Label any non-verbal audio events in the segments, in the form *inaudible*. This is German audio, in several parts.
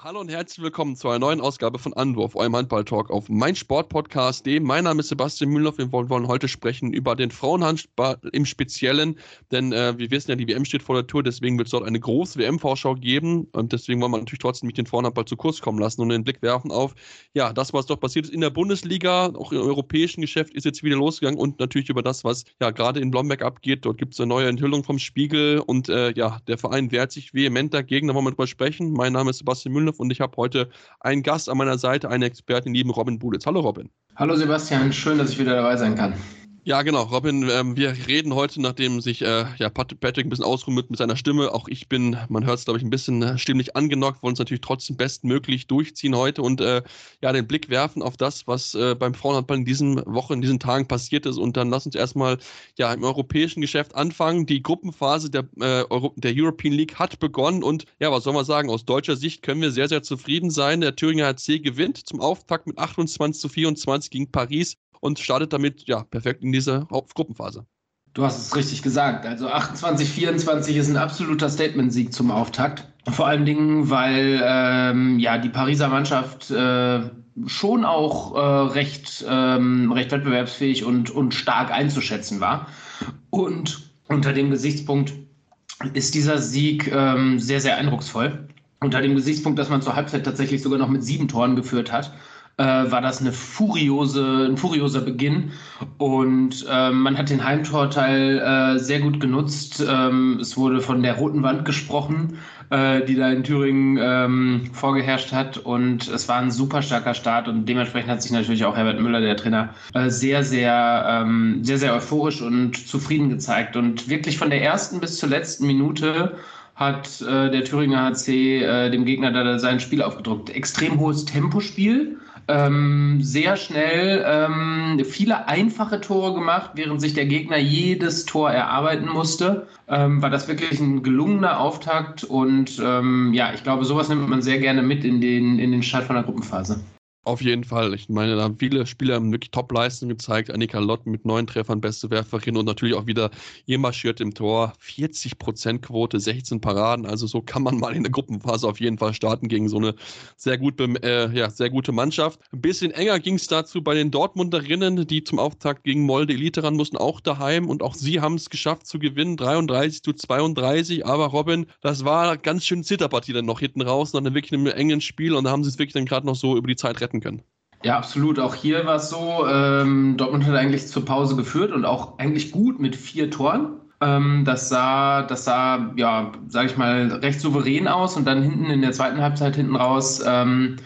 Hallo und herzlich willkommen zu einer neuen Ausgabe von Anwurf, eurem Handball-Talk auf meinsportpodcast.de. Mein Name ist Sebastian Mühlenhoff. Wir wollen, heute sprechen über den Frauenhandball im Speziellen, denn äh, wir wissen ja, die WM steht vor der Tour, deswegen wird es dort eine große WM-Vorschau geben und deswegen wollen wir natürlich trotzdem nicht den Frauenhandball zu Kurs kommen lassen und den Blick werfen auf, ja, das, was dort passiert ist in der Bundesliga, auch im europäischen Geschäft ist jetzt wieder losgegangen und natürlich über das, was ja gerade in Blomberg abgeht. Dort gibt es eine neue Enthüllung vom Spiegel und äh, ja, der Verein wehrt sich vehement dagegen, da wollen wir drüber sprechen. Mein Name ist Sebastian Mühlenhoff und ich habe heute einen Gast an meiner Seite, einen Experten, lieben Robin Buditz. Hallo Robin. Hallo Sebastian, schön, dass ich wieder dabei sein kann. Ja, genau, Robin, ähm, wir reden heute, nachdem sich äh, ja, Patrick ein bisschen ausruht mit seiner Stimme. Auch ich bin, man hört es, glaube ich, ein bisschen äh, stimmlich angenockt, wollen es natürlich trotzdem bestmöglich durchziehen heute und äh, ja, den Blick werfen auf das, was äh, beim Frauenhandball in diesen Wochen, in diesen Tagen passiert ist. Und dann lass uns erstmal ja, im europäischen Geschäft anfangen. Die Gruppenphase der, äh, Euro der European League hat begonnen und ja, was soll man sagen, aus deutscher Sicht können wir sehr, sehr zufrieden sein. Der Thüringer HC gewinnt zum Auftakt mit 28 zu 24 gegen Paris und startet damit ja perfekt in diese Hauptgruppenphase. Du hast es richtig gesagt. Also 28, 24 ist ein absoluter Statement-Sieg zum Auftakt. Vor allen Dingen, weil ähm, ja die Pariser Mannschaft äh, schon auch äh, recht, ähm, recht wettbewerbsfähig und, und stark einzuschätzen war. Und unter dem Gesichtspunkt ist dieser Sieg ähm, sehr, sehr eindrucksvoll. Unter dem Gesichtspunkt, dass man zur Halbzeit tatsächlich sogar noch mit sieben Toren geführt hat äh, war das eine furiose, ein furioser Beginn. Und äh, man hat den Heimtorteil äh, sehr gut genutzt. Ähm, es wurde von der roten Wand gesprochen, äh, die da in Thüringen ähm, vorgeherrscht hat. Und es war ein super starker Start. Und dementsprechend hat sich natürlich auch Herbert Müller, der Trainer, äh, sehr, sehr, ähm, sehr, sehr euphorisch und zufrieden gezeigt. Und wirklich von der ersten bis zur letzten Minute hat äh, der Thüringer HC äh, dem Gegner da sein Spiel aufgedruckt. Extrem hohes Tempospiel, ähm, sehr schnell ähm, viele einfache Tore gemacht, während sich der Gegner jedes Tor erarbeiten musste. Ähm, war das wirklich ein gelungener Auftakt und ähm, ja, ich glaube, sowas nimmt man sehr gerne mit in den, in den Start von der Gruppenphase. Auf jeden Fall. Ich meine, da haben viele Spieler wirklich Top-Leistungen gezeigt. Annika Lott mit neun Treffern, beste Werferin und natürlich auch wieder ihr marschiert im Tor. 40% Quote, 16 Paraden. Also so kann man mal in der Gruppenphase auf jeden Fall starten gegen so eine sehr, gut, äh, ja, sehr gute Mannschaft. Ein bisschen enger ging es dazu bei den Dortmunderinnen, die zum Auftakt gegen Molde Elite ran mussten, auch daheim. Und auch sie haben es geschafft zu gewinnen. 33 zu 32. Aber Robin, das war ganz schön Zitterpartie dann noch hinten raus. Nach einem wirklich einem engen Spiel. Und da haben sie es wirklich dann gerade noch so über die Zeit retten können. Ja, absolut. Auch hier war es so, ähm, Dortmund hat eigentlich zur Pause geführt und auch eigentlich gut mit vier Toren. Ähm, das sah, das sah, ja, sage ich mal, recht souverän aus und dann hinten in der zweiten Halbzeit hinten raus ähm,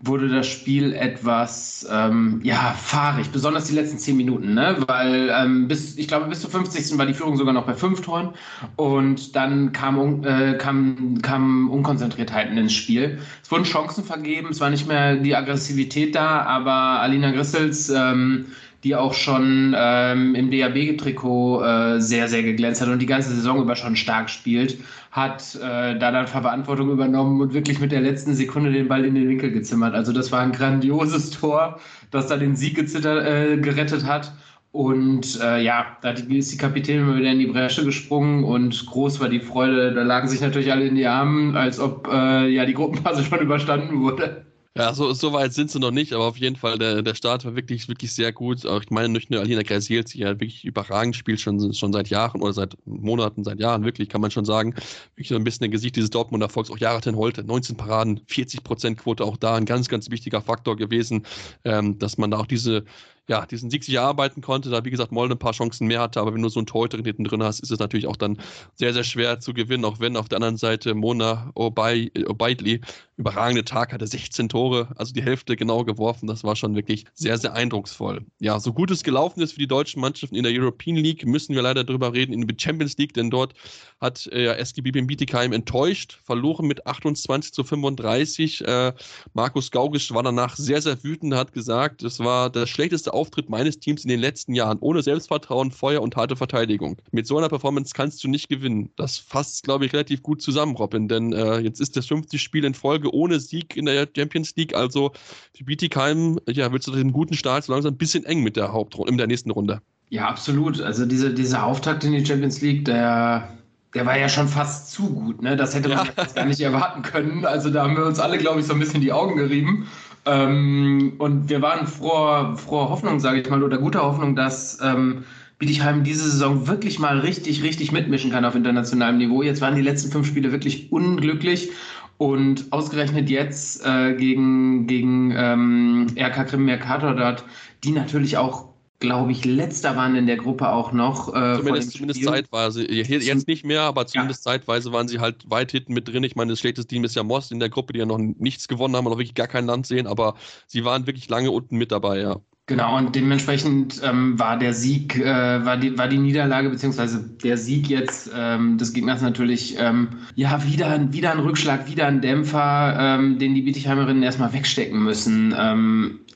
wurde das Spiel etwas ähm, ja, fahrig, besonders die letzten zehn Minuten, ne? weil ähm, bis, ich glaube, bis zur 50. war die Führung sogar noch bei fünf Toren und dann kam, äh, kam, kam Unkonzentriertheiten ins Spiel. Es wurden Chancen vergeben, es war nicht mehr die Aggressivität da, aber Alina Grissels ähm, die auch schon ähm, im DAB-Trikot äh, sehr, sehr geglänzt hat und die ganze Saison über schon stark spielt, hat äh, da dann Verantwortung übernommen und wirklich mit der letzten Sekunde den Ball in den Winkel gezimmert. Also das war ein grandioses Tor, das da den Sieg äh, gerettet hat. Und äh, ja, da ist die Kapitänin wieder in die Bresche gesprungen und groß war die Freude. Da lagen sich natürlich alle in die Armen, als ob äh, ja die Gruppenphase *laughs* schon überstanden wurde. Ja, so, so weit sind sie noch nicht, aber auf jeden Fall, der, der Start war wirklich, wirklich sehr gut. Auch ich meine, nicht nur Alina Grasiels, die ja wirklich überragend spielt, schon, schon seit Jahren oder seit Monaten, seit Jahren, wirklich, kann man schon sagen. Wirklich so ein bisschen ein Gesicht dieses Dortmunder Erfolgs. Auch Jaraten Holte, 19 Paraden, 40% Quote, auch da ein ganz, ganz wichtiger Faktor gewesen, ähm, dass man da auch diese ja, diesen Sieg sich erarbeiten konnte, da wie gesagt Molde ein paar Chancen mehr hatte, aber wenn du so einen Torhüter hinten drin hast, ist es natürlich auch dann sehr, sehr schwer zu gewinnen, auch wenn auf der anderen Seite Mona Obeidli überragende Tag hatte, 16 Tore, also die Hälfte genau geworfen, das war schon wirklich sehr, sehr eindrucksvoll. Ja, so gut es gelaufen ist für die deutschen Mannschaften in der European League, müssen wir leider darüber reden, in der Champions League, denn dort hat äh, SGB Bietigheim enttäuscht, verloren mit 28 zu 35. Äh, Markus Gaugisch war danach sehr, sehr wütend, hat gesagt, es war der schlechteste Auftritt meines Teams in den letzten Jahren. Ohne Selbstvertrauen, Feuer und harte Verteidigung. Mit so einer Performance kannst du nicht gewinnen. Das fasst, glaube ich, relativ gut zusammen, Robin, denn äh, jetzt ist das 50 Spiel in Folge ohne Sieg in der Champions League. Also für Bietigheim, ja, willst du den guten Start so langsam ein bisschen eng mit der Hauptrunde, in der nächsten Runde. Ja, absolut. Also diese, dieser Auftakt in die Champions League, der, der war ja schon fast zu gut. Ne? Das hätte man ja. gar nicht erwarten können. Also da haben wir uns alle, glaube ich, so ein bisschen die Augen gerieben. Ähm, und wir waren froher, froher Hoffnung, sage ich mal, oder guter Hoffnung, dass ähm, Bietigheim diese Saison wirklich mal richtig, richtig mitmischen kann auf internationalem Niveau. Jetzt waren die letzten fünf Spiele wirklich unglücklich und ausgerechnet jetzt äh, gegen, gegen ähm, RK Krim Mercator dort, die natürlich auch glaube ich, letzter waren in der Gruppe auch noch. Äh, zumindest zumindest zeitweise. Jetzt nicht mehr, aber zumindest ja. zeitweise waren sie halt weit hinten mit drin. Ich meine, das schlechteste Team ist ja Most in der Gruppe, die ja noch nichts gewonnen haben und noch wirklich gar kein Land sehen, aber sie waren wirklich lange unten mit dabei, ja. Genau, und dementsprechend ähm, war der Sieg, äh, war, die, war die Niederlage, beziehungsweise der Sieg jetzt ähm, des Gegners natürlich, ähm, ja, wieder, wieder ein Rückschlag, wieder ein Dämpfer, ähm, den die Bietigheimerinnen erstmal wegstecken müssen.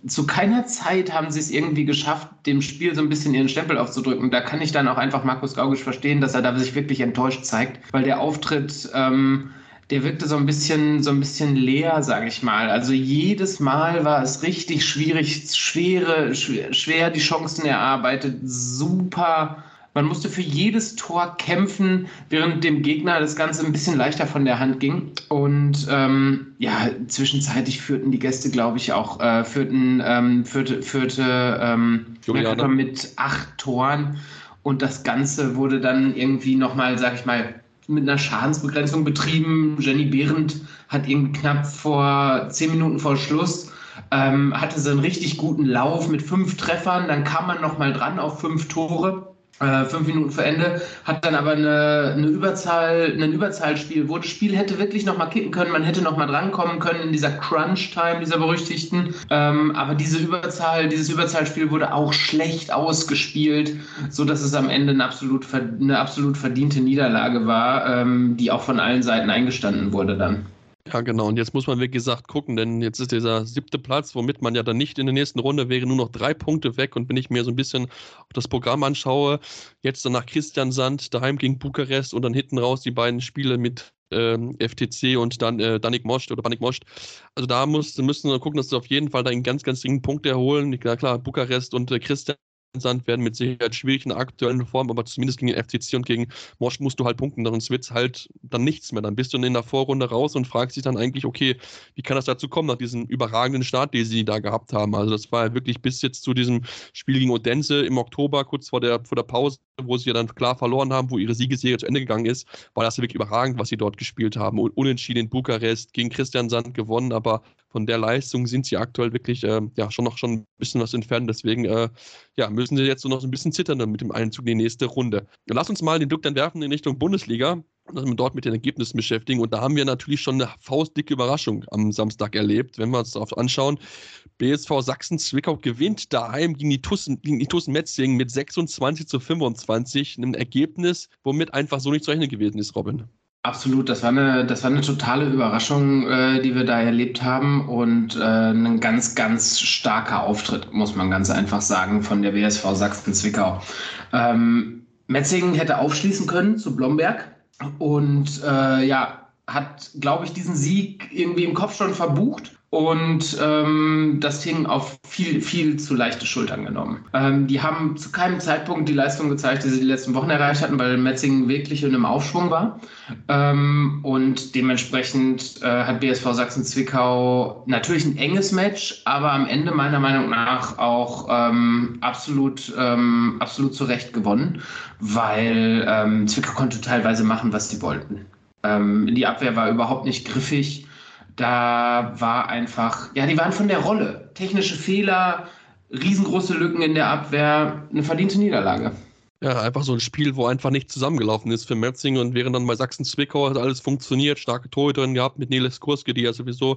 Zu keiner Zeit haben sie es irgendwie geschafft, dem Spiel so ein bisschen ihren Stempel aufzudrücken. Da kann ich dann auch einfach Markus Gaugisch verstehen, dass er da sich wirklich enttäuscht zeigt, weil der Auftritt, ähm, der wirkte so ein bisschen, so ein bisschen leer, sage ich mal. Also jedes Mal war es richtig schwierig, schwere, schwer die Chancen erarbeitet, super. Man musste für jedes Tor kämpfen, während dem Gegner das Ganze ein bisschen leichter von der Hand ging. Und ähm, ja, zwischenzeitlich führten die Gäste, glaube ich, auch, äh, führten, ähm, führte, führte ähm, mit acht Toren. Und das Ganze wurde dann irgendwie nochmal, sag ich mal, mit einer Schadensbegrenzung betrieben. Jenny Behrendt hat irgendwie knapp vor zehn Minuten vor Schluss ähm, hatte so einen richtig guten Lauf mit fünf Treffern. Dann kam man noch mal dran auf fünf Tore. Äh, fünf Minuten vor Ende, hat dann aber eine, eine Überzahl, ein Überzahlspiel, wo das Spiel hätte wirklich noch mal kippen können, man hätte noch mal drankommen können in dieser Crunch-Time, dieser berüchtigten. Ähm, aber diese Überzahl, dieses Überzahlspiel wurde auch schlecht ausgespielt, so dass es am Ende eine absolut, eine absolut verdiente Niederlage war, ähm, die auch von allen Seiten eingestanden wurde dann. Ja, genau. Und jetzt muss man, wie gesagt, gucken, denn jetzt ist dieser siebte Platz, womit man ja dann nicht in der nächsten Runde wäre, nur noch drei Punkte weg. Und wenn ich mir so ein bisschen das Programm anschaue, jetzt dann nach Christian Sand, daheim gegen Bukarest und dann hinten raus die beiden Spiele mit ähm, FTC und dann äh, Danik Most oder Panik Most. Also da muss, müssen wir gucken, dass sie auf jeden Fall da einen ganz, ganz dringenden Punkt erholen. Ja, klar, Bukarest und äh, Christian Sand werden mit Sicherheit schwierig in der aktuellen Form, aber zumindest gegen den FCC und gegen Mosch musst du halt punkten, sonst wird es halt dann nichts mehr. Dann bist du in der Vorrunde raus und fragst dich dann eigentlich, okay, wie kann das dazu kommen, nach diesem überragenden Start, den sie da gehabt haben? Also das war ja wirklich bis jetzt zu diesem Spiel gegen Odense im Oktober, kurz vor der, vor der Pause, wo sie ja dann klar verloren haben, wo ihre Siegesserie zu Ende gegangen ist, war das wirklich überragend, was sie dort gespielt haben. Unentschieden in Bukarest, gegen Christian Sand gewonnen, aber von der Leistung sind sie aktuell wirklich äh, ja schon noch schon ein bisschen was entfernt. Deswegen äh, ja, müssen sie jetzt so noch ein bisschen zittern mit dem Einzug in die nächste Runde. Lass uns mal den Blick dann werfen in Richtung Bundesliga dass wir dort mit den Ergebnissen beschäftigen. Und da haben wir natürlich schon eine faustdicke Überraschung am Samstag erlebt, wenn wir uns darauf anschauen. BSV Sachsen-Zwickau gewinnt daheim gegen die Tussen, Tussen Metzingen mit 26 zu 25. Ein Ergebnis, womit einfach so nicht zu rechnen gewesen ist, Robin. Absolut, das war eine, das war eine totale Überraschung, äh, die wir da erlebt haben und äh, ein ganz, ganz starker Auftritt, muss man ganz einfach sagen, von der BSV Sachsen-Zwickau. Ähm, Metzingen hätte aufschließen können zu Blomberg und äh, ja, hat, glaube ich, diesen Sieg irgendwie im Kopf schon verbucht und ähm, das Ding auf viel, viel zu leichte Schultern genommen. Ähm, die haben zu keinem Zeitpunkt die Leistung gezeigt, die sie die letzten Wochen erreicht hatten, weil Metzingen wirklich in einem Aufschwung war. Ähm, und dementsprechend äh, hat BSV Sachsen-Zwickau natürlich ein enges Match, aber am Ende meiner Meinung nach auch ähm, absolut, ähm, absolut zu Recht gewonnen, weil ähm, Zwickau konnte teilweise machen, was sie wollten. Die Abwehr war überhaupt nicht griffig da war einfach, ja, die waren von der Rolle. Technische Fehler, riesengroße Lücken in der Abwehr, eine verdiente Niederlage. Ja, einfach so ein Spiel, wo einfach nicht zusammengelaufen ist für Metzing und während dann bei Sachsen-Zwickau hat alles funktioniert, starke Torhüterin gehabt mit Niles Kurske, die ja sowieso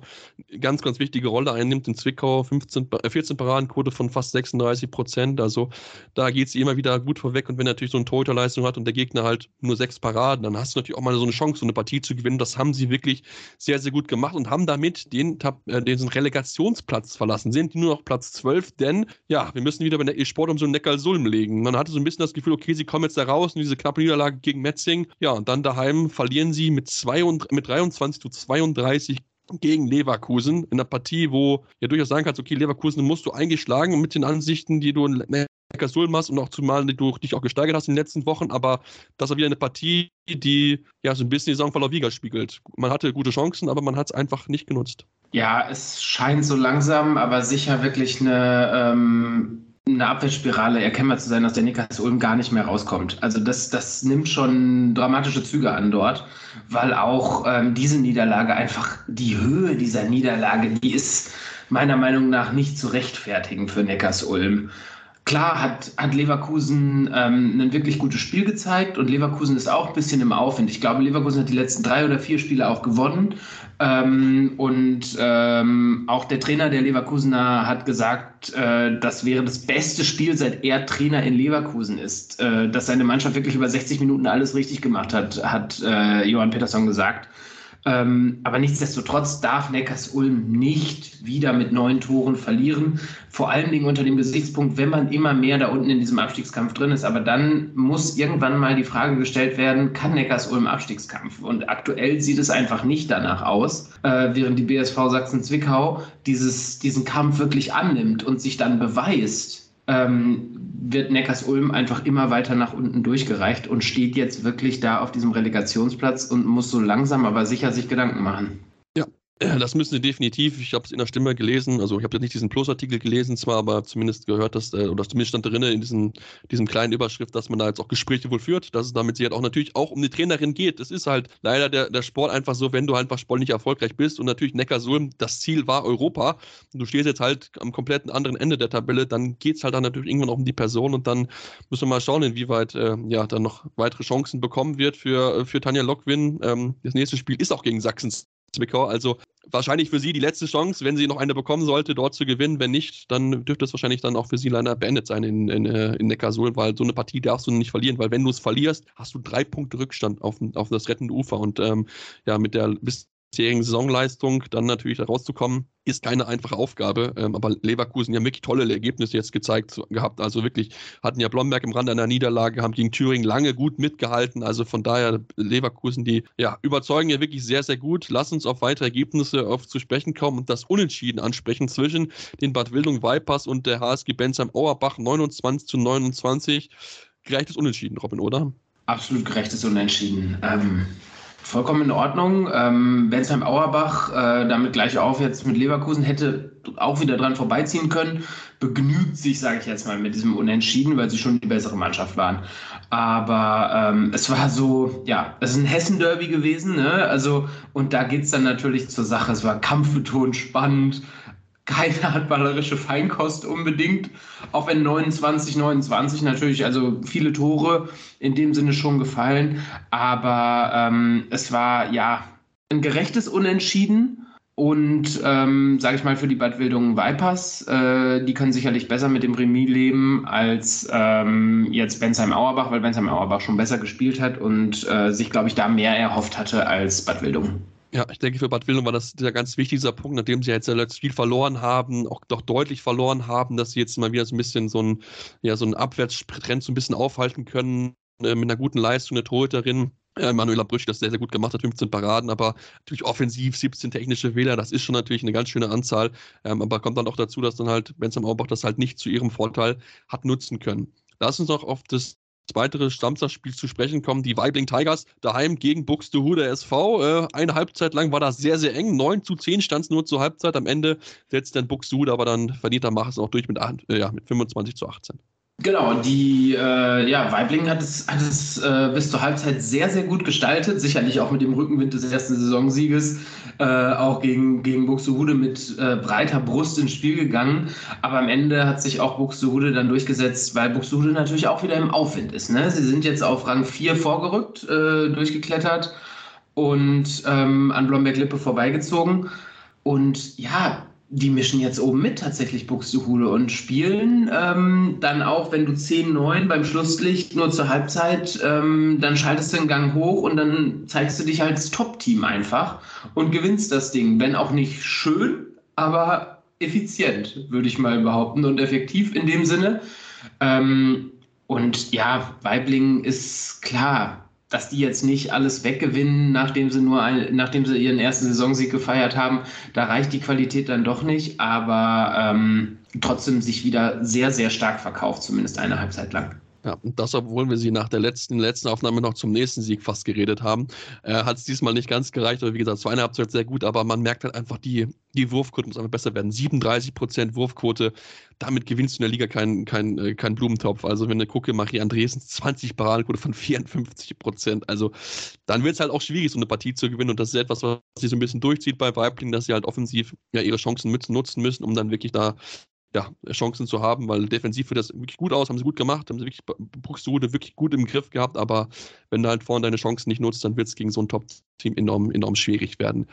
eine ganz, ganz wichtige Rolle einnimmt in Zwickau, 15, 14 äh, Paradenquote von fast 36 Prozent, also da geht sie immer wieder gut vorweg. Und wenn natürlich so eine Torhüterleistung hat und der Gegner halt nur sechs Paraden, dann hast du natürlich auch mal so eine Chance, so eine Partie zu gewinnen, das haben sie wirklich sehr, sehr gut gemacht und haben damit den, äh, den Relegationsplatz verlassen, sind nur noch Platz 12, denn ja, wir müssen wieder bei der E-Sport um so einen Neckar-Sulm legen. Man hatte so ein bisschen das Gefühl, okay, sie kommen jetzt da raus in diese knappe Niederlage gegen Metzing. Ja, und dann daheim verlieren sie mit, zwei und, mit 23 zu 32 gegen Leverkusen in einer Partie, wo ja durchaus sagen kannst, okay, Leverkusen musst du eingeschlagen mit den Ansichten, die du in Neckarsulm hast und auch zumal du dich auch gesteigert hast in den letzten Wochen, aber das war wieder eine Partie, die ja so ein bisschen die Saisonverlauf wieder spiegelt. Man hatte gute Chancen, aber man hat es einfach nicht genutzt. Ja, es scheint so langsam, aber sicher wirklich eine, ähm, eine Abwärtsspirale erkennbar zu sein, dass der Nickers Ulm gar nicht mehr rauskommt. Also das, das nimmt schon dramatische Züge an dort, weil auch ähm, diese Niederlage einfach die Höhe dieser Niederlage, die ist meiner Meinung nach nicht zu rechtfertigen für Neckars Ulm. Klar hat, hat Leverkusen ähm, ein wirklich gutes Spiel gezeigt und Leverkusen ist auch ein bisschen im Aufwind. Ich glaube, Leverkusen hat die letzten drei oder vier Spiele auch gewonnen. Ähm, und ähm, auch der Trainer der Leverkusener hat gesagt, äh, das wäre das beste Spiel, seit er Trainer in Leverkusen ist. Äh, dass seine Mannschaft wirklich über 60 Minuten alles richtig gemacht hat, hat äh, Johann Peterson gesagt. Ähm, aber nichtsdestotrotz darf Neckars Ulm nicht wieder mit neun Toren verlieren. Vor allen Dingen unter dem Gesichtspunkt, wenn man immer mehr da unten in diesem Abstiegskampf drin ist. Aber dann muss irgendwann mal die Frage gestellt werden, kann Neckars Ulm Abstiegskampf? Und aktuell sieht es einfach nicht danach aus, äh, während die BSV Sachsen-Zwickau diesen Kampf wirklich annimmt und sich dann beweist ähm, wird Neckars-Ulm einfach immer weiter nach unten durchgereicht und steht jetzt wirklich da auf diesem Relegationsplatz und muss so langsam aber sicher sich Gedanken machen. Das müssen sie definitiv. Ich habe es in der Stimme gelesen. Also ich habe jetzt nicht diesen Plus-Artikel gelesen, zwar, aber zumindest gehört, dass, äh, oder zumindest stand drin in diesem, diesem kleinen Überschrift, dass man da jetzt auch Gespräche wohl führt, dass es damit sie halt auch natürlich auch um die Trainerin geht. Es ist halt leider der, der Sport einfach so, wenn du halt einfach sportlich erfolgreich bist und natürlich Neckarsulm, das Ziel war Europa und du stehst jetzt halt am kompletten anderen Ende der Tabelle, dann geht es halt dann natürlich irgendwann auch um die Person und dann müssen wir mal schauen, inwieweit äh, ja dann noch weitere Chancen bekommen wird für, für Tanja Lockwin. Ähm, das nächste Spiel ist auch gegen Sachsens Zwickau. Also wahrscheinlich für sie die letzte Chance, wenn sie noch eine bekommen sollte, dort zu gewinnen. Wenn nicht, dann dürfte es wahrscheinlich dann auch für sie leider beendet sein in, in, äh, in Neckarsulm, weil so eine Partie darfst du nicht verlieren, weil wenn du es verlierst, hast du drei Punkte Rückstand auf, auf das rettende Ufer. Und ähm, ja, mit der bis bisherigen Saisonleistung dann natürlich da rauszukommen, ist keine einfache Aufgabe. Ähm, aber Leverkusen ja wirklich tolle Ergebnisse jetzt gezeigt gehabt. Also wirklich hatten ja Blomberg im Rand einer Niederlage, haben gegen Thüringen lange gut mitgehalten. Also von daher Leverkusen, die ja überzeugen ja wirklich sehr, sehr gut. Lass uns auf weitere Ergebnisse auf zu sprechen kommen und das Unentschieden ansprechen zwischen den Bad Wildung Vipers und der HSG Bensheim Auerbach 29 zu 29. Gerechtes Unentschieden, Robin, oder? Absolut gerechtes Unentschieden. Ähm, Vollkommen in Ordnung. Ähm, Bensheim Auerbach, äh, damit gleich auf jetzt mit Leverkusen, hätte auch wieder dran vorbeiziehen können. Begnügt sich, sage ich jetzt mal, mit diesem Unentschieden, weil sie schon die bessere Mannschaft waren. Aber ähm, es war so, ja, es ist ein Hessen-Derby gewesen, ne? Also, und da geht es dann natürlich zur Sache. Es war kampfbetont, spannend keine handballerische Feinkost unbedingt, auch wenn 29, 29 natürlich, also viele Tore in dem Sinne schon gefallen, aber ähm, es war ja ein gerechtes Unentschieden. Und ähm, sage ich mal für die Bad Wildungen Vipers, äh, die können sicherlich besser mit dem Remis leben als ähm, jetzt Bensheim Auerbach, weil Bensheim Auerbach schon besser gespielt hat und äh, sich, glaube ich, da mehr erhofft hatte als Bad Wildungen. Ja, ich denke, für Bad Wildung war das der ganz wichtige Punkt, nachdem sie jetzt zuletzt viel verloren haben, auch doch deutlich verloren haben, dass sie jetzt mal wieder so ein bisschen so ein, ja, so einen Abwärtstrend so ein bisschen aufhalten können, äh, mit einer guten Leistung, eine Torhüterin. Äh, Manuela Brüch das sehr, sehr gut gemacht hat, 15 Paraden, aber natürlich offensiv 17 technische Wähler, das ist schon natürlich eine ganz schöne Anzahl. Ähm, aber kommt dann auch dazu, dass dann halt Benzam Aubach das halt nicht zu ihrem Vorteil hat nutzen können. Lass uns noch auf das weitere Samstagspiel zu sprechen kommen. Die Weibling Tigers daheim gegen Buxtehude SV. Äh, eine Halbzeit lang war das sehr, sehr eng. 9 zu 10 stand es nur zur Halbzeit. Am Ende setzt dann Buxtehude, aber dann verdient er Mach es auch durch mit, äh, ja, mit 25 zu 18. Genau, die äh, ja, Weibling hat es, hat es äh, bis zur Halbzeit sehr, sehr gut gestaltet. Sicherlich auch mit dem Rückenwind des ersten Saisonsieges, äh, auch gegen, gegen Buxtehude mit äh, breiter Brust ins Spiel gegangen. Aber am Ende hat sich auch Buxtehude dann durchgesetzt, weil Buxtehude natürlich auch wieder im Aufwind ist. Ne? Sie sind jetzt auf Rang 4 vorgerückt, äh, durchgeklettert und ähm, an Blomberg-Lippe vorbeigezogen. Und ja, die mischen jetzt oben mit tatsächlich Buxtehude und spielen ähm, dann auch, wenn du 10-9 beim Schlusslicht nur zur Halbzeit, ähm, dann schaltest du den Gang hoch und dann zeigst du dich als Top-Team einfach und gewinnst das Ding. Wenn auch nicht schön, aber effizient, würde ich mal behaupten und effektiv in dem Sinne. Ähm, und ja, Weibling ist klar, dass die jetzt nicht alles weggewinnen, nachdem sie nur ein, nachdem sie ihren ersten Saisonsieg gefeiert haben, da reicht die Qualität dann doch nicht. Aber ähm, trotzdem sich wieder sehr, sehr stark verkauft, zumindest eine Halbzeit lang. Ja, und das, obwohl wir sie nach der letzten, letzten Aufnahme noch zum nächsten Sieg fast geredet haben, äh, hat es diesmal nicht ganz gereicht. Aber wie gesagt, es war eine Halbzeit sehr gut, aber man merkt halt einfach, die, die Wurfquote muss einfach besser werden. 37% Wurfquote, damit gewinnst du in der Liga keinen kein, äh, kein Blumentopf. Also wenn du gucke, Marie Andresen 20 Paradenquote von 54%. Also dann wird es halt auch schwierig, so eine Partie zu gewinnen. Und das ist etwas, was sich so ein bisschen durchzieht bei Weibling, dass sie halt offensiv ja ihre Chancen nutzen müssen, um dann wirklich da ja, Chancen zu haben, weil defensiv sieht das wirklich gut aus, haben sie gut gemacht, haben sie wirklich Buxtehude wirklich gut im Griff gehabt, aber wenn du halt vorne deine Chancen nicht nutzt, dann wird es gegen so ein Top-Team enorm, enorm schwierig werden.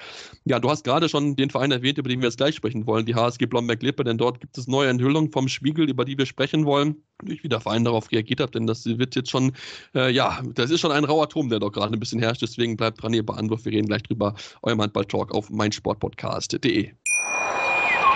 Ja, du hast gerade schon den Verein erwähnt, über den wir jetzt gleich sprechen wollen, die HSG Blomberg-Lippe, denn dort gibt es neue Enthüllungen vom Spiegel, über die wir sprechen wollen. Wie der Verein darauf reagiert hat, denn das wird jetzt schon, äh, ja, das ist schon ein rauer Turm, der doch gerade ein bisschen herrscht, deswegen bleibt dran, ihr Beantwort, wir reden gleich drüber. Euer Handball-Talk auf meinsportpodcast.de.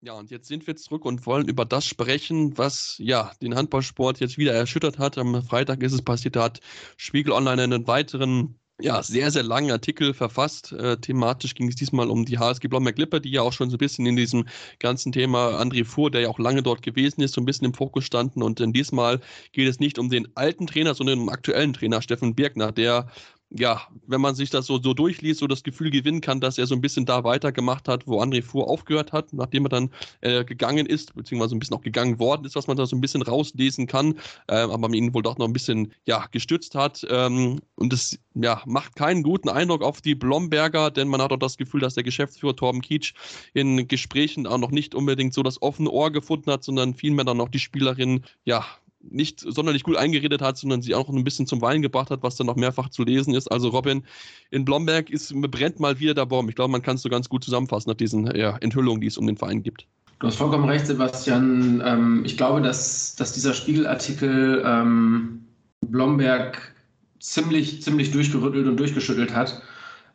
Ja, und jetzt sind wir zurück und wollen über das sprechen, was ja den Handballsport jetzt wieder erschüttert hat. Am Freitag ist es passiert, da hat Spiegel Online einen weiteren ja, sehr, sehr langen Artikel verfasst. Äh, thematisch ging es diesmal um die HSG Blomberg-Lippe, die ja auch schon so ein bisschen in diesem ganzen Thema André Fuhr, der ja auch lange dort gewesen ist, so ein bisschen im Fokus standen. Und in diesmal geht es nicht um den alten Trainer, sondern um den aktuellen Trainer, Steffen Birkner, der ja, wenn man sich das so, so durchliest, so das Gefühl gewinnen kann, dass er so ein bisschen da weitergemacht hat, wo André Fuhr aufgehört hat, nachdem er dann äh, gegangen ist, beziehungsweise ein bisschen auch gegangen worden ist, was man da so ein bisschen rauslesen kann, äh, aber man ihn wohl doch noch ein bisschen ja, gestützt hat. Ähm, und das ja, macht keinen guten Eindruck auf die Blomberger, denn man hat auch das Gefühl, dass der Geschäftsführer Torben Kietsch in Gesprächen auch noch nicht unbedingt so das offene Ohr gefunden hat, sondern vielmehr dann noch die Spielerin ja, nicht sonderlich gut eingeredet hat, sondern sie auch ein bisschen zum Weinen gebracht hat, was dann noch mehrfach zu lesen ist. Also Robin, in Blomberg ist, brennt mal wieder der Baum. Ich glaube, man kann es so ganz gut zusammenfassen nach diesen ja, Enthüllungen, die es um den Verein gibt. Du hast vollkommen recht, Sebastian. Ähm, ich glaube, dass, dass dieser Spiegelartikel ähm, Blomberg ziemlich, ziemlich durchgerüttelt und durchgeschüttelt hat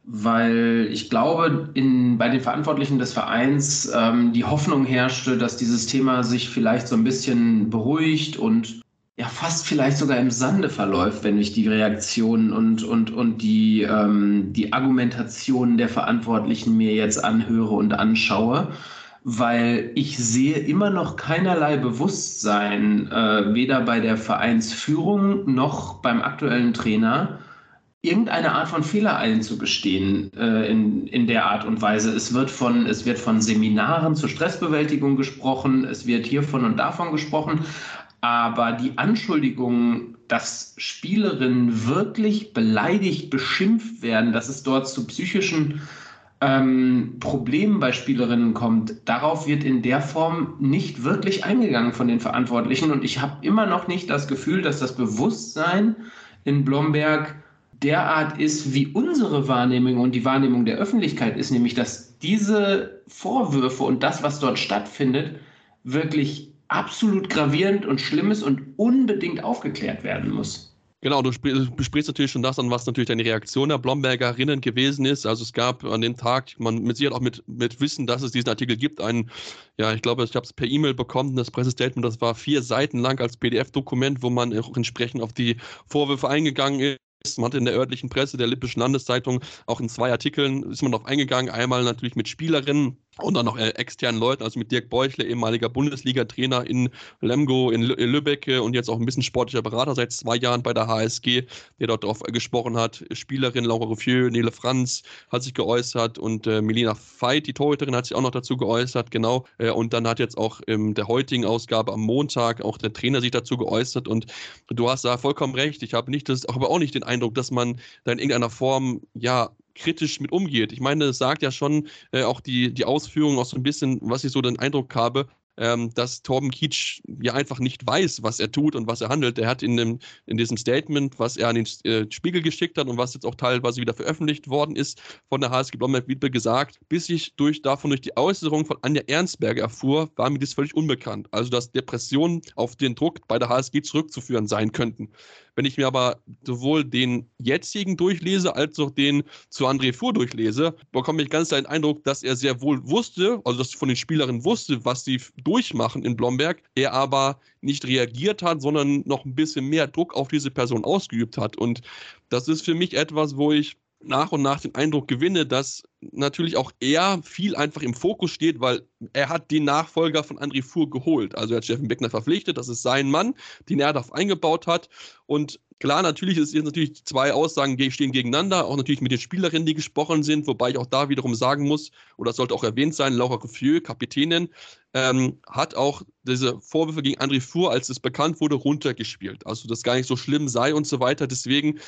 weil ich glaube, in, bei den Verantwortlichen des Vereins ähm, die Hoffnung herrschte, dass dieses Thema sich vielleicht so ein bisschen beruhigt und ja fast vielleicht sogar im Sande verläuft, wenn ich die Reaktionen und, und, und die, ähm, die Argumentationen der Verantwortlichen mir jetzt anhöre und anschaue. Weil ich sehe immer noch keinerlei Bewusstsein, äh, weder bei der Vereinsführung noch beim aktuellen Trainer, irgendeine Art von Fehler einzugestehen äh, in, in der Art und Weise. Es wird, von, es wird von Seminaren zur Stressbewältigung gesprochen, es wird hiervon und davon gesprochen, aber die Anschuldigung, dass Spielerinnen wirklich beleidigt, beschimpft werden, dass es dort zu psychischen ähm, Problemen bei Spielerinnen kommt, darauf wird in der Form nicht wirklich eingegangen von den Verantwortlichen. Und ich habe immer noch nicht das Gefühl, dass das Bewusstsein in Blomberg derart ist, wie unsere Wahrnehmung und die Wahrnehmung der Öffentlichkeit ist, nämlich dass diese Vorwürfe und das, was dort stattfindet, wirklich absolut gravierend und schlimm ist und unbedingt aufgeklärt werden muss. Genau, du besprichst natürlich schon das an, was natürlich deine Reaktion der Blombergerinnen gewesen ist. Also es gab an dem Tag, man mit Sicherheit auch mit, mit Wissen, dass es diesen Artikel gibt, einen, ja, ich glaube, ich habe es per E-Mail bekommen, das Pressestatement, das war vier Seiten lang als PDF-Dokument, wo man auch entsprechend auf die Vorwürfe eingegangen ist man hat in der örtlichen Presse der Lippischen Landeszeitung auch in zwei Artikeln ist man darauf eingegangen. Einmal natürlich mit Spielerinnen, und dann noch äh, externen Leuten, also mit Dirk Beuchle, ehemaliger Bundesliga-Trainer in Lemgo, in, Lübeck und jetzt auch ein bisschen sportlicher Berater seit zwei Jahren bei der HSG, der dort drauf gesprochen hat. Spielerin Laura Ruffieux, Nele Franz hat sich geäußert und äh, Melina Veit, die Torhüterin, hat sich auch noch dazu geäußert, genau. Äh, und dann hat jetzt auch in der heutigen Ausgabe am Montag auch der Trainer sich dazu geäußert und du hast da vollkommen recht. Ich habe nicht das, aber auch nicht den Eindruck, dass man da in irgendeiner Form, ja, kritisch mit umgeht. Ich meine, es sagt ja schon äh, auch die, die Ausführungen auch so ein bisschen, was ich so den Eindruck habe, ähm, dass Torben Kietsch ja einfach nicht weiß, was er tut und was er handelt. Er hat in, dem, in diesem Statement, was er an den äh, Spiegel geschickt hat und was jetzt auch teilweise wieder veröffentlicht worden ist, von der HSG Blomberg Wiedbe gesagt, bis ich durch, davon durch die Äußerung von Anja Ernstberger erfuhr, war mir das völlig unbekannt. Also, dass Depressionen auf den Druck bei der HSG zurückzuführen sein könnten. Wenn ich mir aber sowohl den jetzigen durchlese, als auch den zu André Fuhr durchlese, bekomme ich ganz den Eindruck, dass er sehr wohl wusste, also dass von den Spielerinnen wusste, was sie durchmachen in Blomberg, er aber nicht reagiert hat, sondern noch ein bisschen mehr Druck auf diese Person ausgeübt hat. Und das ist für mich etwas, wo ich nach und nach den Eindruck gewinne, dass natürlich auch er viel einfach im Fokus steht, weil er hat den Nachfolger von André Fuhr geholt. Also er hat Steffen Beckner verpflichtet, das ist sein Mann, den er darauf eingebaut hat. Und klar, natürlich ist jetzt natürlich zwei Aussagen stehen gegeneinander, auch natürlich mit den Spielerinnen, die gesprochen sind, wobei ich auch da wiederum sagen muss, oder das sollte auch erwähnt sein, Laura Ruffieux, Kapitänin, ähm, hat auch diese Vorwürfe gegen André Fuhr, als es bekannt wurde, runtergespielt. Also, dass gar nicht so schlimm sei und so weiter. Deswegen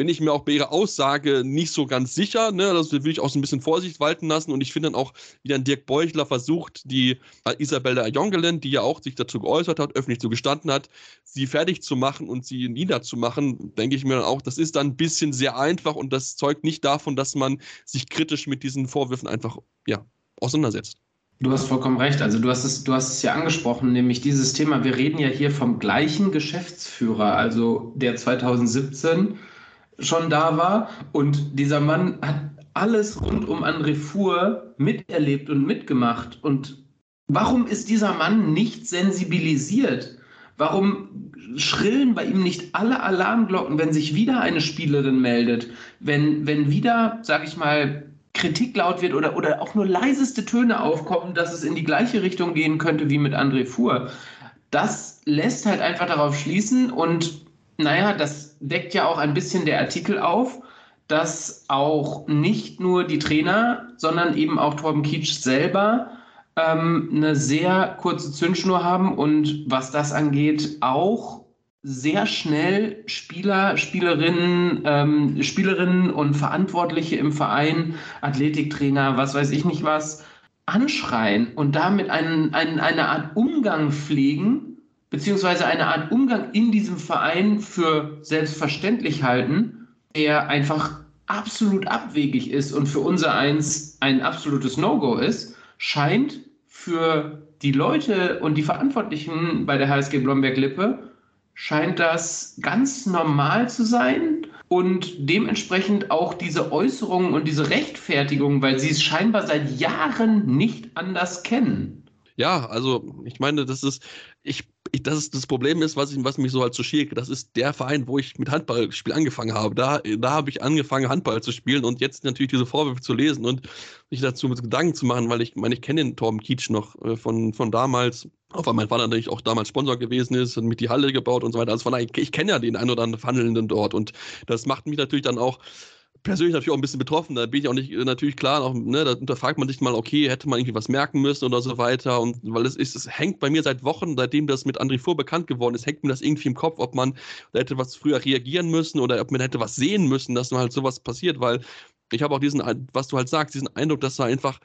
bin ich mir auch bei ihrer Aussage nicht so ganz sicher. Ne? Das will ich auch so ein bisschen Vorsicht walten lassen. Und ich finde dann auch, wie dann Dirk Beuchler versucht, die äh, Isabella Jongelen, die ja auch sich dazu geäußert hat, öffentlich zu gestanden hat, sie fertig zu machen und sie niederzumachen, denke ich mir dann auch, das ist dann ein bisschen sehr einfach und das zeugt nicht davon, dass man sich kritisch mit diesen Vorwürfen einfach ja, auseinandersetzt. Du hast vollkommen recht. Also du hast es, du hast es ja angesprochen, nämlich dieses Thema. Wir reden ja hier vom gleichen Geschäftsführer, also der 2017 schon da war. Und dieser Mann hat alles rund um André Fuhr miterlebt und mitgemacht. Und warum ist dieser Mann nicht sensibilisiert? Warum schrillen bei ihm nicht alle Alarmglocken, wenn sich wieder eine Spielerin meldet? Wenn, wenn wieder, sag ich mal, Kritik laut wird oder, oder auch nur leiseste Töne aufkommen, dass es in die gleiche Richtung gehen könnte wie mit André Fuhr. Das lässt halt einfach darauf schließen und naja, das deckt ja auch ein bisschen der Artikel auf, dass auch nicht nur die Trainer, sondern eben auch Torben Kietsch selber ähm, eine sehr kurze Zündschnur haben und was das angeht, auch sehr schnell Spieler, Spielerinnen, ähm, Spielerinnen und Verantwortliche im Verein, Athletiktrainer, was weiß ich nicht was, anschreien und damit einen, einen, eine Art Umgang pflegen, beziehungsweise eine Art Umgang in diesem Verein für selbstverständlich halten, der einfach absolut abwegig ist und für unser Eins ein absolutes No-Go ist, scheint für die Leute und die Verantwortlichen bei der HSG Blomberg-Lippe, scheint das ganz normal zu sein und dementsprechend auch diese Äußerungen und diese Rechtfertigung, weil sie es scheinbar seit Jahren nicht anders kennen. Ja, also ich meine, das ist, ich, ich, das ist das Problem ist, was, ich, was mich so halt so schiert. Das ist der Verein, wo ich mit Handballspiel angefangen habe. Da, da habe ich angefangen, Handball zu spielen und jetzt natürlich diese Vorwürfe zu lesen und mich dazu mit Gedanken zu machen, weil ich meine, ich kenne den Torben Kietsch noch äh, von, von damals, auch weil mein Vater natürlich auch damals Sponsor gewesen ist und mit die Halle gebaut und so weiter. Also von daher, ich, ich kenne ja den ein oder anderen Handelnden dort und das macht mich natürlich dann auch persönlich natürlich auch ein bisschen betroffen. Da bin ich auch nicht äh, natürlich klar, auch, ne, da unterfragt man sich mal, okay, hätte man irgendwie was merken müssen oder so weiter. Und weil es ist, es hängt bei mir seit Wochen, seitdem das mit André Fuhr bekannt geworden ist, hängt mir das irgendwie im Kopf, ob man da hätte was früher reagieren müssen oder ob man hätte was sehen müssen, dass halt sowas passiert, weil ich habe auch diesen, was du halt sagst, diesen Eindruck, dass da einfach,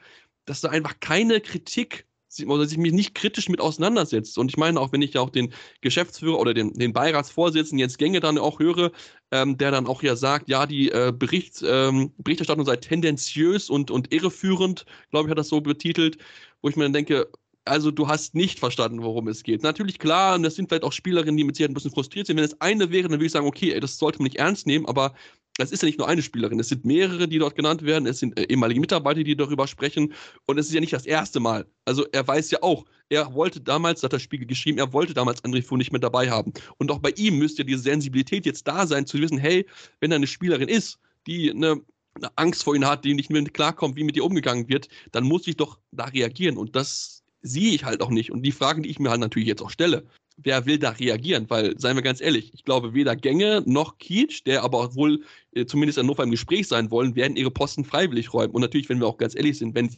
dass da einfach keine Kritik oder sich mich nicht kritisch mit auseinandersetzt. Und ich meine, auch wenn ich ja auch den Geschäftsführer oder den, den Beiratsvorsitzenden Jens Gänge dann auch höre, ähm, der dann auch ja sagt, ja, die äh, Berichts, ähm, Berichterstattung sei tendenziös und, und irreführend, glaube ich, hat das so betitelt, wo ich mir dann denke, also du hast nicht verstanden, worum es geht. Natürlich, klar, und das sind vielleicht auch Spielerinnen, die mit Sicherheit ein bisschen frustriert sind. Wenn es eine wäre, dann würde ich sagen, okay, ey, das sollte man nicht ernst nehmen, aber es ist ja nicht nur eine Spielerin, es sind mehrere, die dort genannt werden, es sind äh, ehemalige Mitarbeiter, die darüber sprechen und es ist ja nicht das erste Mal. Also er weiß ja auch, er wollte damals, hat der Spiegel geschrieben, er wollte damals André Fuhr nicht mehr dabei haben. Und auch bei ihm müsste ja diese Sensibilität jetzt da sein, zu wissen, hey, wenn da eine Spielerin ist, die eine, eine Angst vor ihm hat, die nicht mehr klarkommt, wie mit ihr umgegangen wird, dann muss ich doch da reagieren und das sehe ich halt auch nicht. Und die Fragen, die ich mir halt natürlich jetzt auch stelle, wer will da reagieren? Weil, seien wir ganz ehrlich, ich glaube, weder Gänge noch Kietsch, der aber auch wohl äh, zumindest in Hannover im Gespräch sein wollen, werden ihre Posten freiwillig räumen. Und natürlich, wenn wir auch ganz ehrlich sind, wenn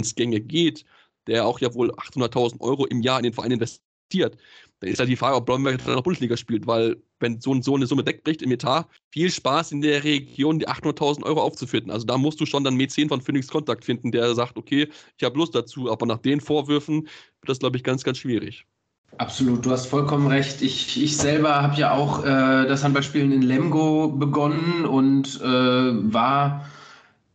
es Gänge geht, der auch ja wohl 800.000 Euro im Jahr in den Verein investiert, dann ist halt die Frage, ob Blomberg dann noch Bundesliga spielt, weil wenn so, so eine Summe wegbricht im Etat, viel Spaß in der Region, die 800.000 Euro aufzufinden. Also da musst du schon dann Mäzen von Phoenix Kontakt finden, der sagt, okay, ich habe Lust dazu, aber nach den Vorwürfen wird das, glaube ich, ganz, ganz schwierig. Absolut, du hast vollkommen recht. Ich, ich selber habe ja auch äh, das Handballspielen in Lemgo begonnen und äh, war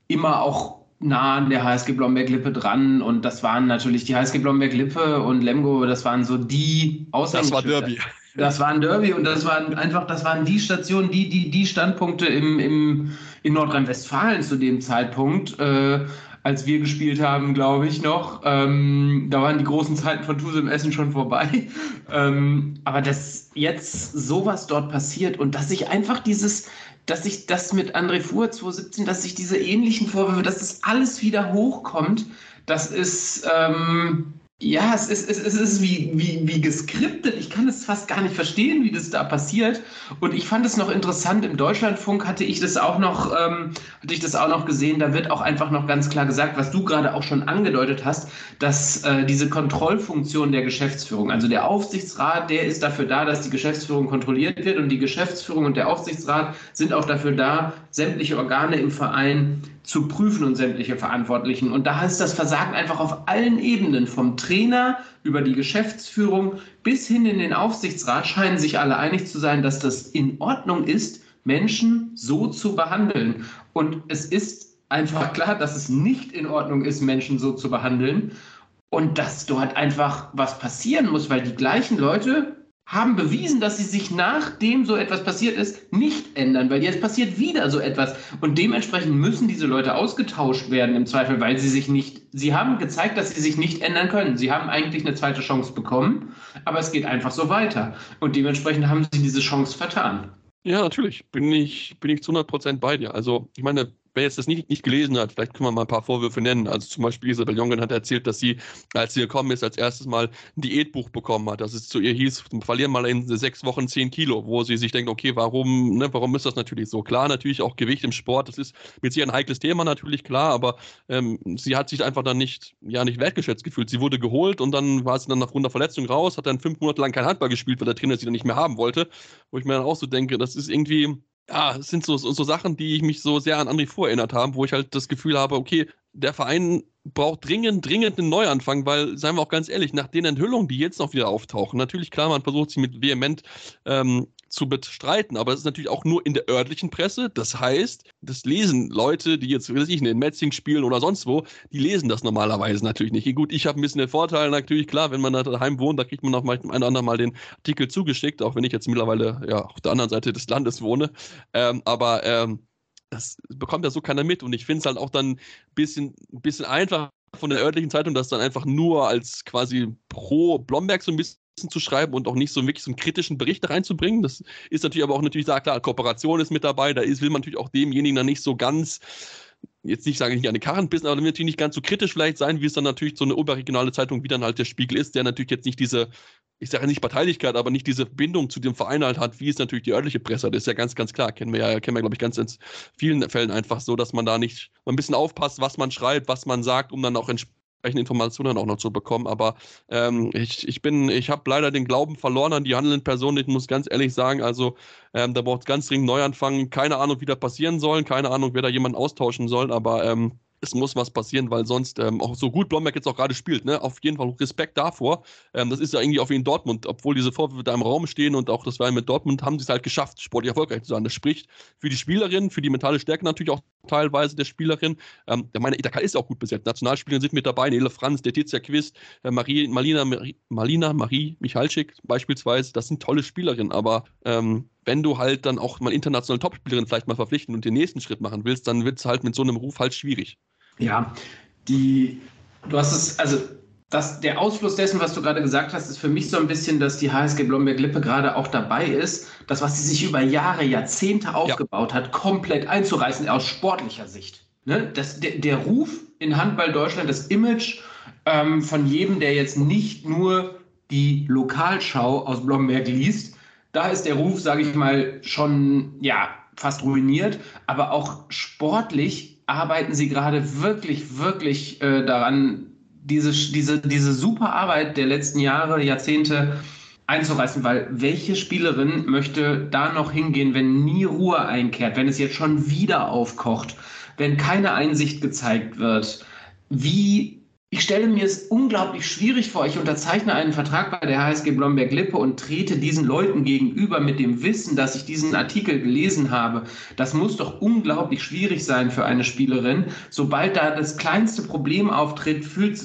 immer auch nah an der HSG Blomberg-Lippe dran und das waren natürlich die HSG Blomberg-Lippe und Lemgo, das waren so die Das war Derby. Das war ein Derby und das waren einfach, das waren die Stationen, die, die, die Standpunkte im, im, in Nordrhein-Westfalen zu dem Zeitpunkt. Äh, als wir gespielt haben, glaube ich noch. Ähm, da waren die großen Zeiten von Tuse im Essen schon vorbei. *laughs* Ähm, aber dass jetzt sowas dort passiert und dass sich einfach dieses, dass sich das mit André Fuhr 2017, dass sich diese ähnlichen Vorwürfe, dass das alles wieder hochkommt, das ist, ähm, ja, es ist, es ist, es ist wie, wie, wie geskriptet. Ich kann es fast gar nicht verstehen, wie das da passiert. Und ich fand es noch interessant, im Deutschlandfunk hatte ich das auch noch, ähm, hatte ich das auch noch gesehen. Da wird auch einfach noch ganz klar gesagt, was du gerade auch schon angedeutet hast, dass äh, diese Kontrollfunktion der Geschäftsführung, also der Aufsichtsrat, der ist dafür da, dass die Geschäftsführung kontrolliert wird. Und die Geschäftsführung und der Aufsichtsrat sind auch dafür da, sämtliche Organe im Verein zu prüfen und sämtliche Verantwortlichen. Und da ist das Versagen einfach auf allen Ebenen, vom Trainer über die Geschäftsführung bis hin in den Aufsichtsrat, scheinen sich alle einig zu sein, dass das in Ordnung ist, Menschen so zu behandeln. Und es ist einfach klar, dass es nicht in Ordnung ist, Menschen so zu behandeln. Und dass dort einfach was passieren muss, weil die gleichen Leute haben bewiesen, dass sie sich nachdem so etwas passiert ist, nicht ändern, weil jetzt passiert wieder so etwas. Und dementsprechend müssen diese Leute ausgetauscht werden im Zweifel, weil sie sich nicht, sie haben gezeigt, dass sie sich nicht ändern können. Sie haben eigentlich eine zweite Chance bekommen, aber es geht einfach so weiter. Und dementsprechend haben sie diese Chance vertan. Ja, natürlich. Bin ich, bin ich zu 100 Prozent bei dir. Also, ich meine, wer jetzt das nicht, nicht gelesen hat, vielleicht können wir mal ein paar Vorwürfe nennen. Also zum Beispiel Isabel Jongen hat erzählt, dass sie, als sie gekommen ist, als erstes Mal ein Diätbuch bekommen hat. Dass es zu ihr hieß, verlieren mal in sechs Wochen zehn Kilo, wo sie sich denkt, okay, warum, ne, warum ist das natürlich so? Klar, natürlich auch Gewicht im Sport, das ist mit sich ein heikles Thema natürlich, klar, aber ähm, sie hat sich einfach dann nicht, ja, nicht wertgeschätzt gefühlt. Sie wurde geholt und dann war sie dann aufgrund der Verletzung raus, hat dann fünf Monate lang kein Handball gespielt, weil der Trainer sie dann nicht mehr haben wollte. Wo ich mir dann auch so denke, das ist irgendwie, ja, es sind so, so, Sachen, die ich mich so sehr an André Fuhr erinnert haben, wo ich halt das Gefühl habe, okay, der Verein braucht dringend, dringend einen Neuanfang, weil, seien wir auch ganz ehrlich, nach den Enthüllungen, die jetzt noch wieder auftauchen, natürlich klar, man versucht sie mit vehement ähm, zu bestreiten, aber es ist natürlich auch nur in der örtlichen Presse. Das heißt, das lesen Leute, die jetzt, weiß ich, in Metzing spielen oder sonst wo, die lesen das normalerweise natürlich nicht. Gut, ich habe ein bisschen den Vorteil, natürlich klar, wenn man da daheim wohnt, da kriegt man auch mal ein oder Mal den Artikel zugeschickt, auch wenn ich jetzt mittlerweile ja auf der anderen Seite des Landes wohne. Ähm, aber ähm, das bekommt ja so keiner mit und ich finde es halt auch dann ein bisschen, bisschen einfach von der örtlichen Zeitung, das dann einfach nur als quasi pro Blomberg so ein bisschen zu schreiben und auch nicht so wirklich so einen kritischen Bericht reinzubringen. Das ist natürlich aber auch natürlich, ja klar, Kooperation ist mit dabei, da ist, will man natürlich auch demjenigen dann nicht so ganz jetzt nicht sagen, nicht an den Karren bissen, aber natürlich nicht ganz so kritisch vielleicht sein, wie es dann natürlich so eine oberregionale Zeitung wie dann halt der Spiegel ist, der natürlich jetzt nicht diese, ich sage nicht Parteilichkeit, aber nicht diese Bindung zu dem Verein halt hat, wie es natürlich die örtliche Presse hat. Das ist ja ganz, ganz klar. Kennen wir ja, kennen wir, glaube ich, ganz in vielen Fällen einfach so, dass man da nicht ein bisschen aufpasst, was man schreibt, was man sagt, um dann auch entsprechend Informationen auch noch zu bekommen. Aber ähm, ich, ich bin, ich habe leider den Glauben verloren an die handelnden Personen. Ich muss ganz ehrlich sagen, also ähm, da braucht es ganz dringend Neuanfang. Keine Ahnung, wie das passieren soll, keine Ahnung, wer da jemanden austauschen soll, aber ähm, es muss was passieren, weil sonst ähm, auch so gut Blomberg jetzt auch gerade spielt, ne? Auf jeden Fall Respekt davor. Ähm, das ist ja irgendwie auch wie in Dortmund, obwohl diese Vorwürfe da im Raum stehen und auch das war mit Dortmund, haben sie es halt geschafft, sportlich erfolgreich zu sein. Das spricht für die Spielerin, für die mentale Stärke natürlich auch teilweise der Spielerin. Ähm, meine, Itaka ist auch gut besetzt. Nationalspielerin sind mit dabei, Nele Franz, Letizia Quist, äh, Marie, Malina, Malina, Marie Michalczyk beispielsweise. Das sind tolle Spielerinnen, aber ähm, wenn du halt dann auch mal internationale Topspielerin vielleicht mal verpflichten und den nächsten Schritt machen willst, dann wird es halt mit so einem Ruf halt schwierig. Ja, die, du hast es, also das, der Ausfluss dessen, was du gerade gesagt hast, ist für mich so ein bisschen, dass die HSG Blomberg-Lippe gerade auch dabei ist, das, was sie sich über Jahre, Jahrzehnte aufgebaut ja. hat, komplett einzureißen aus sportlicher Sicht. Ne? Das, der, der Ruf in Handball Deutschland, das Image ähm, von jedem, der jetzt nicht nur die Lokalschau aus Blomberg liest, da ist der Ruf, sage ich mal, schon ja fast ruiniert, aber auch sportlich arbeiten Sie gerade wirklich, wirklich äh, daran, diese, diese, diese super Arbeit der letzten Jahre, Jahrzehnte einzureißen, weil welche Spielerin möchte da noch hingehen, wenn nie Ruhe einkehrt, wenn es jetzt schon wieder aufkocht, wenn keine Einsicht gezeigt wird? Wie ich stelle mir es unglaublich schwierig vor. Ich unterzeichne einen Vertrag bei der HSG Blomberg-Lippe und trete diesen Leuten gegenüber mit dem Wissen, dass ich diesen Artikel gelesen habe. Das muss doch unglaublich schwierig sein für eine Spielerin. Sobald da das kleinste Problem auftritt, fühlt,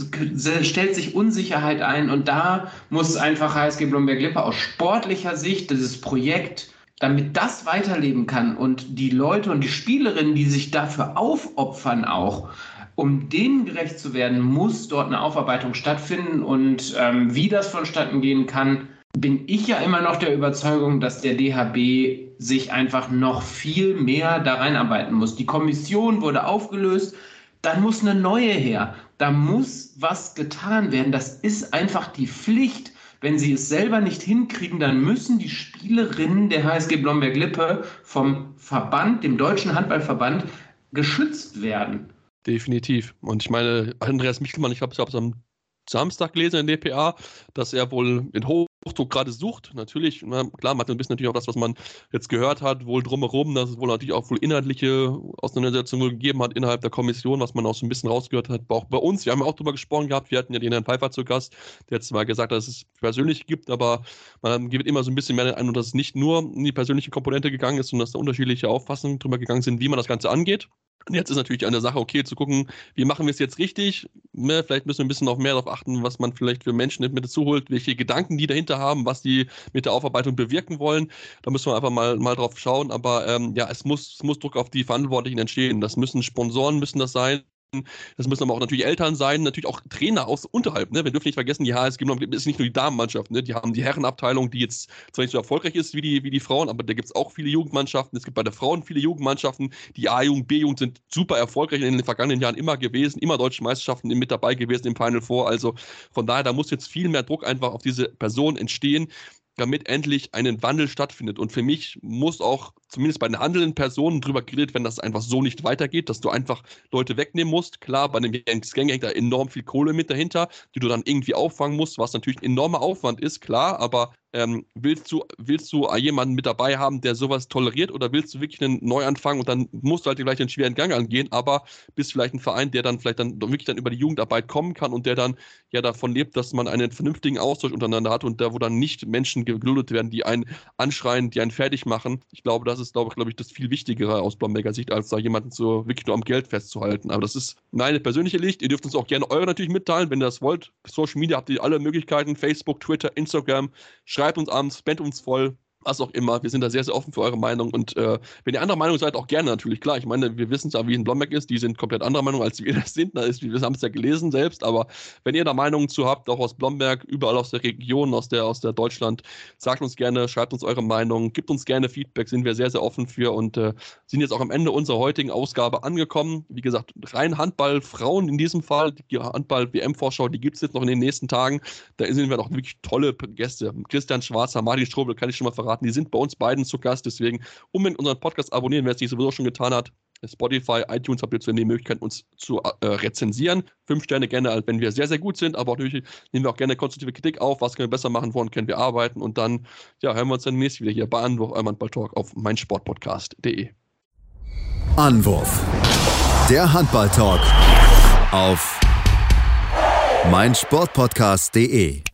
stellt sich Unsicherheit ein und da muss einfach HSG Blomberg-Lippe aus sportlicher Sicht dieses Projekt damit das weiterleben kann und die Leute und die Spielerinnen, die sich dafür aufopfern auch, um denen gerecht zu werden, muss dort eine Aufarbeitung stattfinden. Und ähm, wie das vonstatten gehen kann, bin ich ja immer noch der Überzeugung, dass der DHB sich einfach noch viel mehr da reinarbeiten muss. Die Kommission wurde aufgelöst, dann muss eine neue her. Da muss was getan werden. Das ist einfach die Pflicht. Wenn sie es selber nicht hinkriegen, dann müssen die Spielerinnen der HSG Blomberg-Lippe vom Verband, dem Deutschen Handballverband, geschützt werden. Definitiv. Und ich meine, Andreas Michelmann, ich habe es am Samstag gelesen in DPA, dass er wohl in Hochdruck gerade sucht. Natürlich, na, klar, man hat ein bisschen natürlich auch das, was man jetzt gehört hat, wohl drumherum, dass es wohl natürlich auch wohl inhaltliche Auseinandersetzungen gegeben hat innerhalb der Kommission, was man auch so ein bisschen rausgehört hat. Auch bei uns, wir haben ja auch drüber gesprochen gehabt, wir hatten ja den Herrn Pfeiffer zu Gast, der hat zwar gesagt, dass es persönlich gibt, aber man gibt immer so ein bisschen mehr den Eindruck, dass es nicht nur in die persönliche Komponente gegangen ist, sondern dass da unterschiedliche Auffassungen drüber gegangen sind, wie man das Ganze angeht. Und jetzt ist natürlich eine Sache, okay, zu gucken, wie machen wir es jetzt richtig? Ne, vielleicht müssen wir ein bisschen noch mehr darauf achten, was man vielleicht für Menschen mit dazu holt, welche Gedanken die dahinter haben, was die mit der Aufarbeitung bewirken wollen. Da müssen wir einfach mal, mal drauf schauen. Aber ähm, ja, es muss, es muss Druck auf die Verantwortlichen entstehen. Das müssen Sponsoren, müssen das sein. Das müssen aber auch natürlich Eltern sein, natürlich auch Trainer aus unterhalb. Ne? Wir dürfen nicht vergessen, die HSG ist nicht nur die Damenmannschaft. Ne? Die haben die Herrenabteilung, die jetzt zwar nicht so erfolgreich ist wie die, wie die Frauen, aber da gibt es auch viele Jugendmannschaften. Es gibt bei der Frauen viele Jugendmannschaften. Die A-Jugend, B-Jugend sind super erfolgreich in den vergangenen Jahren immer gewesen, immer deutsche Meisterschaften mit dabei gewesen im Final Four. Also von daher, da muss jetzt viel mehr Druck einfach auf diese Person entstehen, damit endlich ein Wandel stattfindet. Und für mich muss auch zumindest bei den handelnden Personen drüber geredet, wenn das einfach so nicht weitergeht, dass du einfach Leute wegnehmen musst. Klar, bei einem Gang hängt da enorm viel Kohle mit dahinter, die du dann irgendwie auffangen musst, was natürlich ein enormer Aufwand ist, klar, aber ähm, willst, du, willst du jemanden mit dabei haben, der sowas toleriert oder willst du wirklich einen Neuanfang und dann musst du halt gleich einen schweren Gang angehen, aber bist vielleicht ein Verein, der dann vielleicht dann wirklich dann über die Jugendarbeit kommen kann und der dann ja davon lebt, dass man einen vernünftigen Austausch untereinander hat und da, wo dann nicht Menschen geduldet werden, die einen anschreien, die einen fertig machen. Ich glaube, das ist, glaube ich, glaube ich, das viel Wichtigere aus Blomberger Sicht, als da jemanden so wirklich nur am Geld festzuhalten. Aber das ist meine persönliche Licht. Ihr dürft uns auch gerne eure natürlich mitteilen, wenn ihr das wollt. Social Media habt ihr alle Möglichkeiten: Facebook, Twitter, Instagram. Schreibt uns an, spendet uns voll was auch immer. Wir sind da sehr, sehr offen für eure Meinung. Und äh, wenn ihr anderer Meinung seid, auch gerne natürlich. Klar, ich meine, wir wissen ja, wie ein Blomberg ist. Die sind komplett anderer Meinung, als *laughs* wir das sind. ist, wir haben es ja gelesen selbst. Aber wenn ihr da Meinungen zu habt, auch aus Blomberg, überall aus der Region, aus der, aus der Deutschland, sagt uns gerne, schreibt uns eure Meinung, gibt uns gerne Feedback, sind wir sehr, sehr offen für und äh, sind jetzt auch am Ende unserer heutigen Ausgabe angekommen. Wie gesagt, rein Handball, Frauen in diesem Fall, die Handball-WM-Vorschau, die gibt es jetzt noch in den nächsten Tagen. Da sind wir noch wirklich tolle Gäste. Christian Schwarzer, Martin Strobel, kann ich schon mal verraten verraten. Die sind bei uns beiden zu Gast. Deswegen unbedingt unseren Podcast abonnieren, wer es nicht sowieso schon getan hat. Spotify, iTunes habt ihr zu die Möglichkeit, uns zu äh, rezensieren. Fünf Sterne gerne, wenn wir sehr, sehr gut sind, aber natürlich nehmen wir auch gerne konstruktive Kritik auf. Was können wir besser machen, woran können wir arbeiten? Und dann ja, hören wir uns dann nächstes wieder hier bei Anwurf, eurem Handball-Talk auf meinsportpodcast.de. Anwurf. Der Handball-Talk auf meinsportpodcast.de.